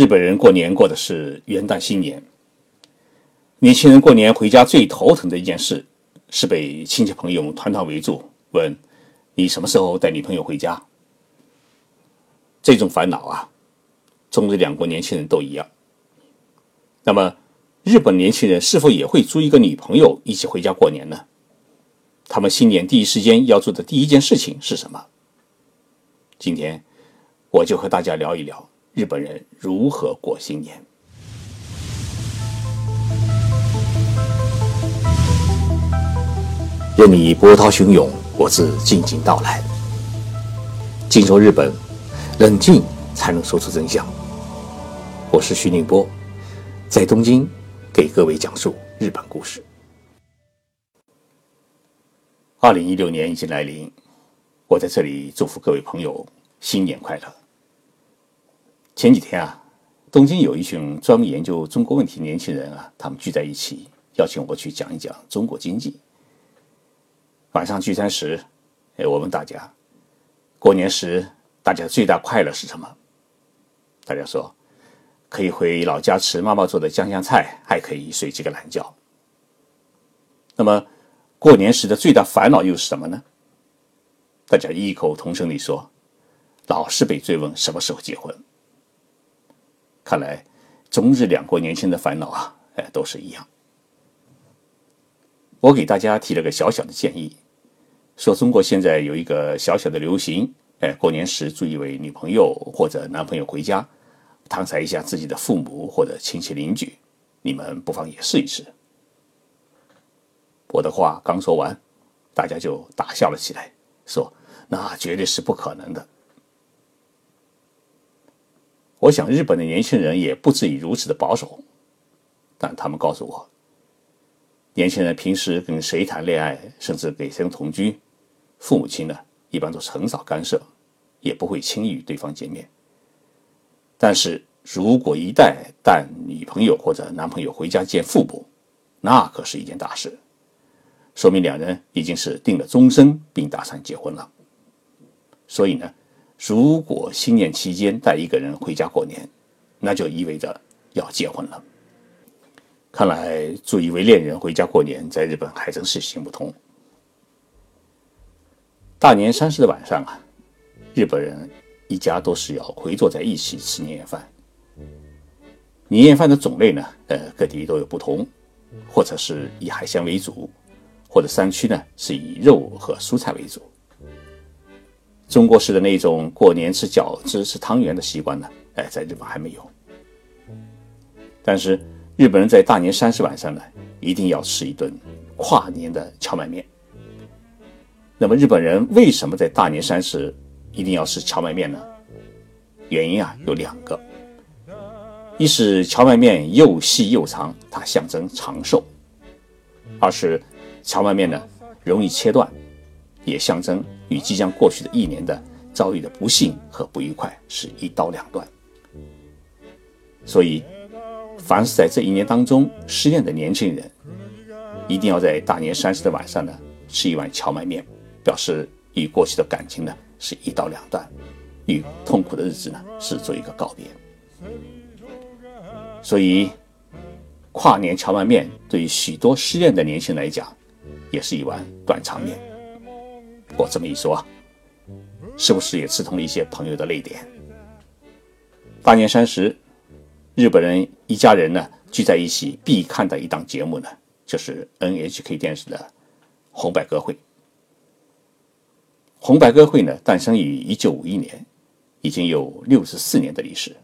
日本人过年过的是元旦新年。年轻人过年回家最头疼的一件事，是被亲戚朋友团团围住，问你什么时候带女朋友回家。这种烦恼啊，中日两国年轻人都一样。那么，日本年轻人是否也会租一个女朋友一起回家过年呢？他们新年第一时间要做的第一件事情是什么？今天，我就和大家聊一聊日本人如何过新年。任你波涛汹涌，我自静静到来。静说日本，冷静才能说出真相。我是徐宁波，在东京给各位讲述日本故事。二零一六年已经来临，我在这里祝福各位朋友新年快乐。前几天啊，东京有一群专门研究中国问题的年轻人啊，他们聚在一起，邀请我去讲一讲中国经济。晚上聚餐时，哎，我问大家，过年时大家最大快乐是什么？大家说，可以回老家吃妈妈做的酱香菜，还可以睡几个懒觉。那么。过年时的最大烦恼又是什么呢？大家异口同声地说：“老是被追问什么时候结婚。”看来中日两国年轻的烦恼啊，哎，都是一样。我给大家提了个小小的建议，说中国现在有一个小小的流行，哎，过年时租一位女朋友或者男朋友回家，搪塞一下自己的父母或者亲戚邻居，你们不妨也试一试。我的话刚说完，大家就大笑了起来，说：“那绝对是不可能的。”我想日本的年轻人也不至于如此的保守，但他们告诉我，年轻人平时跟谁谈恋爱，甚至给谁同居，父母亲呢一般都是很少干涉，也不会轻易与对方见面。但是如果一旦带女朋友或者男朋友回家见父母，那可是一件大事。说明两人已经是定了终身，并打算结婚了。所以呢，如果新年期间带一个人回家过年，那就意味着要结婚了。看来，租一位恋人回家过年，在日本还真是行不通。大年三十的晚上啊，日本人一家都是要围坐在一起吃年夜饭。年夜饭的种类呢，呃，各地都有不同，或者是以海鲜为主。或者山区呢是以肉和蔬菜为主。中国式的那种过年吃饺子、吃汤圆的习惯呢，哎，在日本还没有。但是日本人在大年三十晚上呢，一定要吃一顿跨年的荞麦面。那么日本人为什么在大年三十一定要吃荞麦面呢？原因啊有两个：一是荞麦面又细又长，它象征长寿；二是。荞麦面呢，容易切断，也象征与即将过去的一年的遭遇的不幸和不愉快是一刀两断。所以，凡是在这一年当中失恋的年轻人，一定要在大年三十的晚上呢，吃一碗荞麦面，表示与过去的感情呢是一刀两断，与痛苦的日子呢是做一个告别。所以，跨年荞麦面对于许多失恋的年轻人来讲，也是一碗断肠面。我这么一说，是不是也刺痛了一些朋友的泪点？大年三十，日本人一家人呢聚在一起必看的一档节目呢，就是 NHK 电视的《红白歌会》。红白歌会呢诞生于一九五一年，已经有六十四年的历史，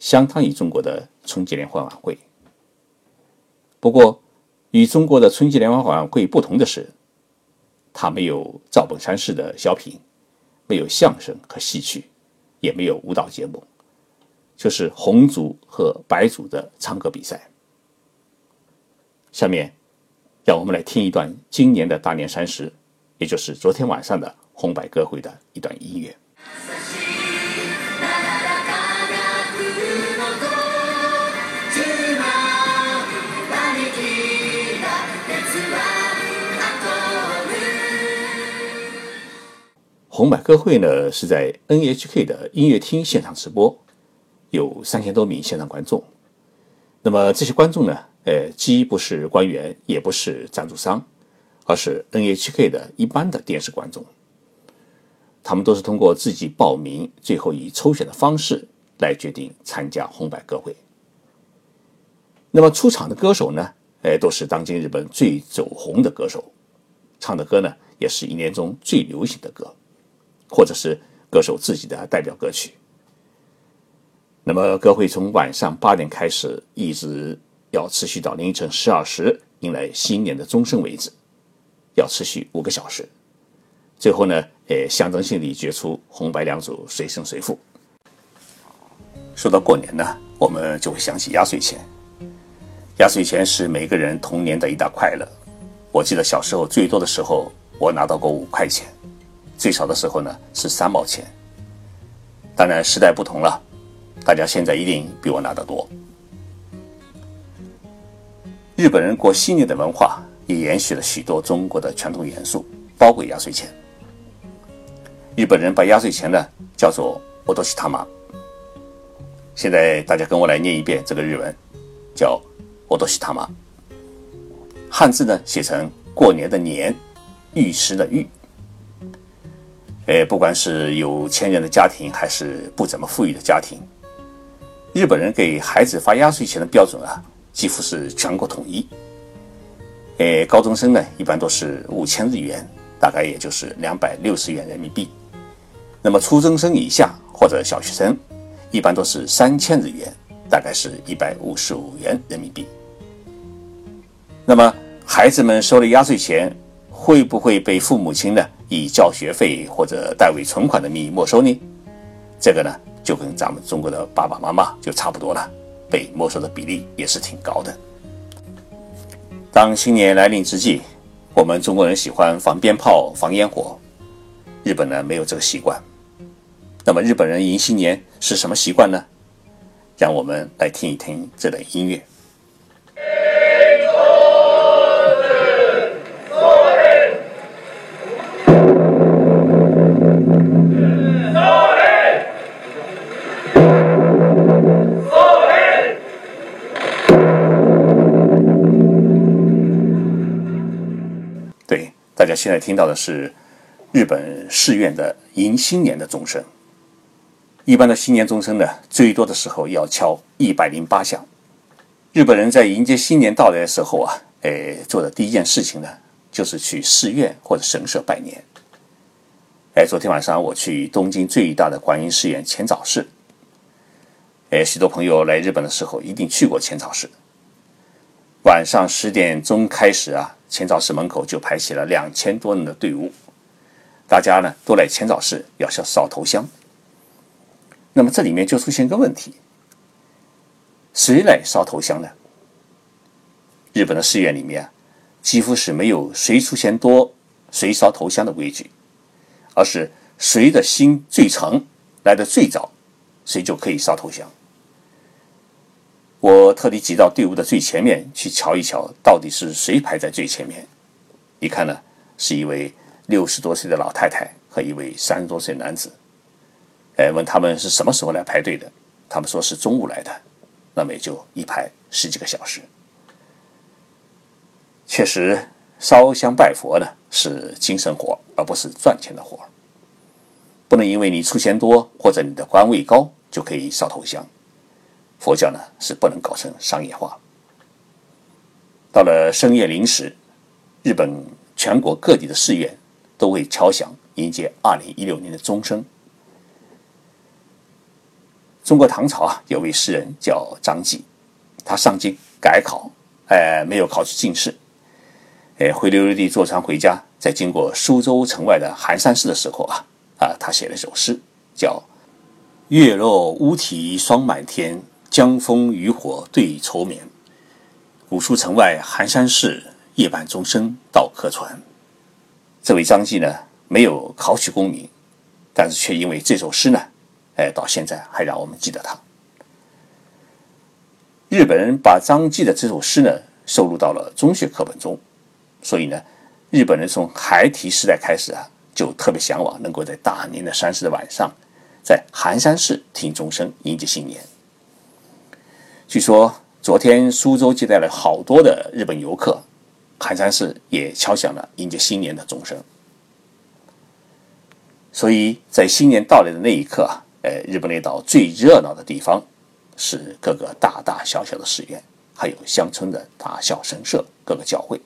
相当于中国的春节联欢晚会。不过，与中国的春节联欢晚会不同的是，他没有赵本山式的小品，没有相声和戏曲，也没有舞蹈节目，就是红组和白组的唱歌比赛。下面，让我们来听一段今年的大年三十，也就是昨天晚上的红白歌会的一段音乐。红白歌会呢是在 NHK 的音乐厅现场直播，有三千多名现场观众。那么这些观众呢，呃，既不是官员，也不是赞助商，而是 NHK 的一般的电视观众。他们都是通过自己报名，最后以抽选的方式来决定参加红白歌会。那么出场的歌手呢，哎，都是当今日本最走红的歌手，唱的歌呢，也是一年中最流行的歌，或者是歌手自己的代表歌曲。那么歌会从晚上八点开始，一直要持续到凌晨十二时，迎来新年的钟声为止，要持续五个小时。最后呢，呃，象征性地决出红白两组谁胜谁负。说到过年呢，我们就会想起压岁钱。压岁钱是每个人童年的一大快乐。我记得小时候最多的时候，我拿到过五块钱；最少的时候呢是三毛钱。当然时代不同了。大家现在一定比我拿得多。日本人过新年的文化也延续了许多中国的传统元素，包括压岁钱。日本人把压岁钱呢叫做“お年玉”。现在大家跟我来念一遍这个日文，叫“お年玉”。汉字呢写成过年的“年”，玉石的“玉”。哎，不管是有钱人的家庭，还是不怎么富裕的家庭。日本人给孩子发压岁钱的标准啊，几乎是全国统一。诶，高中生呢，一般都是五千日元，大概也就是两百六十元人民币。那么初中生以下或者小学生，一般都是三千日元，大概是一百五十五元人民币。那么孩子们收了压岁钱，会不会被父母亲呢以交学费或者代为存款的名义没收呢？这个呢？就跟咱们中国的爸爸妈妈就差不多了，被没收的比例也是挺高的。当新年来临之际，我们中国人喜欢放鞭炮、放烟火，日本呢没有这个习惯。那么日本人迎新年是什么习惯呢？让我们来听一听这段音乐。现在听到的是日本寺院的迎新年的钟声。一般的新年钟声呢，最多的时候要敲一百零八响。日本人在迎接新年到来的时候啊，哎，做的第一件事情呢，就是去寺院或者神社拜年。哎，昨天晚上我去东京最大的观音寺院浅草寺。哎，许多朋友来日本的时候一定去过浅草寺。晚上十点钟开始啊。浅草寺门口就排起了两千多人的队伍，大家呢都来浅草寺要烧烧头香。那么这里面就出现一个问题：谁来烧头香呢？日本的寺院里面几乎是没有谁出钱多谁烧头香的规矩，而是谁的心最诚来的最早，谁就可以烧头香。我特地挤到队伍的最前面去瞧一瞧，到底是谁排在最前面。一看呢，是一位六十多岁的老太太和一位三十多岁男子。哎，问他们是什么时候来排队的，他们说是中午来的，那么也就一排十几个小时。确实，烧香拜佛呢是精神活，而不是赚钱的活。不能因为你出钱多或者你的官位高就可以烧头香。佛教呢是不能搞成商业化。到了深夜零时，日本全国各地的寺院都会敲响迎接二零一六年的钟声。中国唐朝啊，有位诗人叫张继，他上京改考，哎，没有考取进士，哎，灰溜溜地坐船回家，在经过苏州城外的寒山寺的时候啊，啊，他写了一首诗，叫“月落乌啼霜满天”。江枫渔火对愁眠，古书城外寒山寺，夜半钟声到客船。这位张继呢，没有考取功名，但是却因为这首诗呢，哎，到现在还让我们记得他。日本人把张继的这首诗呢，收录到了中学课本中，所以呢，日本人从孩提时代开始啊，就特别向往能够在大年的三十的晚上，在寒山寺听钟声迎接新年。据说昨天苏州接待了好多的日本游客，寒山寺也敲响了迎接新年的钟声。所以在新年到来的那一刻，呃，日本列岛最热闹的地方是各个大大小小的寺院，还有乡村的大小神社、各个教会。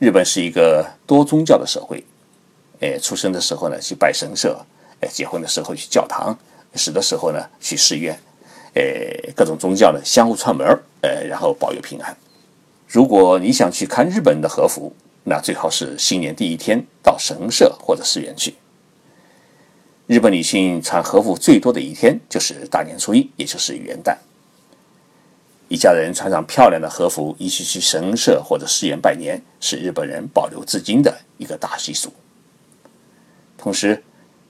日本是一个多宗教的社会，呃，出生的时候呢去拜神社，呃，结婚的时候去教堂，死的时候呢去寺院，呃，各种宗教呢相互串门呃，然后保佑平安。如果你想去看日本的和服，那最好是新年第一天到神社或者寺院去。日本女性穿和服最多的一天就是大年初一，也就是元旦。一家人穿上漂亮的和服，一起去神社或者寺院拜年，是日本人保留至今的一个大习俗。同时，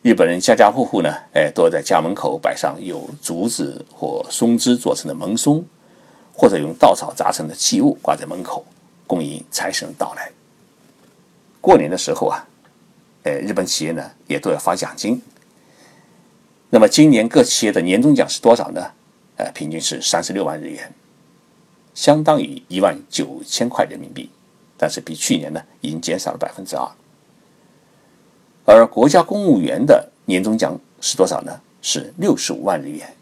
日本人家家户户呢，哎，都要在家门口摆上有竹子或松枝做成的门松，或者用稻草扎成的器物挂在门口，恭迎财神到来。过年的时候啊，呃，日本企业呢也都要发奖金。那么今年各企业的年终奖是多少呢？呃，平均是三十六万日元。相当于一万九千块人民币，但是比去年呢已经减少了百分之二。而国家公务员的年终奖是多少呢？是六十五万日元，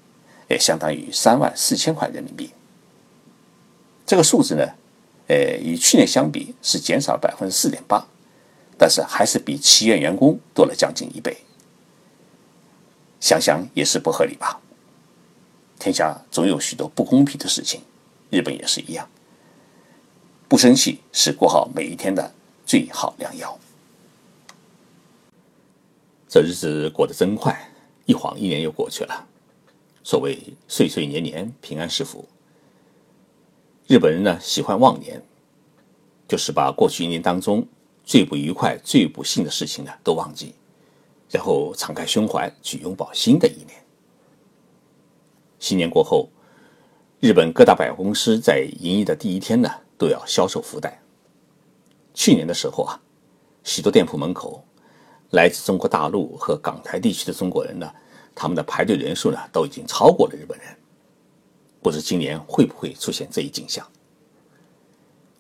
也相当于三万四千块人民币。这个数字呢，呃，与去年相比是减少百分之四点八，但是还是比企业员工多了将近一倍。想想也是不合理吧？天下总有许多不公平的事情。日本也是一样，不生气是过好每一天的最好良药。这日子过得真快，一晃一年又过去了。所谓岁岁年年平安是福。日本人呢喜欢忘年，就是把过去一年当中最不愉快、最不幸的事情呢都忘记，然后敞开胸怀去拥抱新的一年。新年过后。日本各大百货公司在营业的第一天呢，都要销售福袋。去年的时候啊，许多店铺门口，来自中国大陆和港台地区的中国人呢，他们的排队人数呢，都已经超过了日本人。不知今年会不会出现这一景象？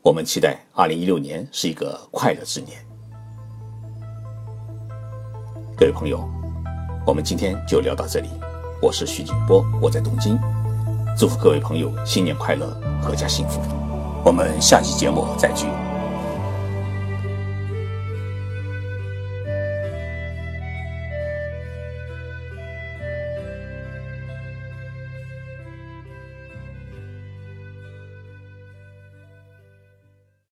我们期待二零一六年是一个快乐之年。各位朋友，我们今天就聊到这里。我是徐景波，我在东京。祝福各位朋友新年快乐，阖家幸福。我们下期节目再聚。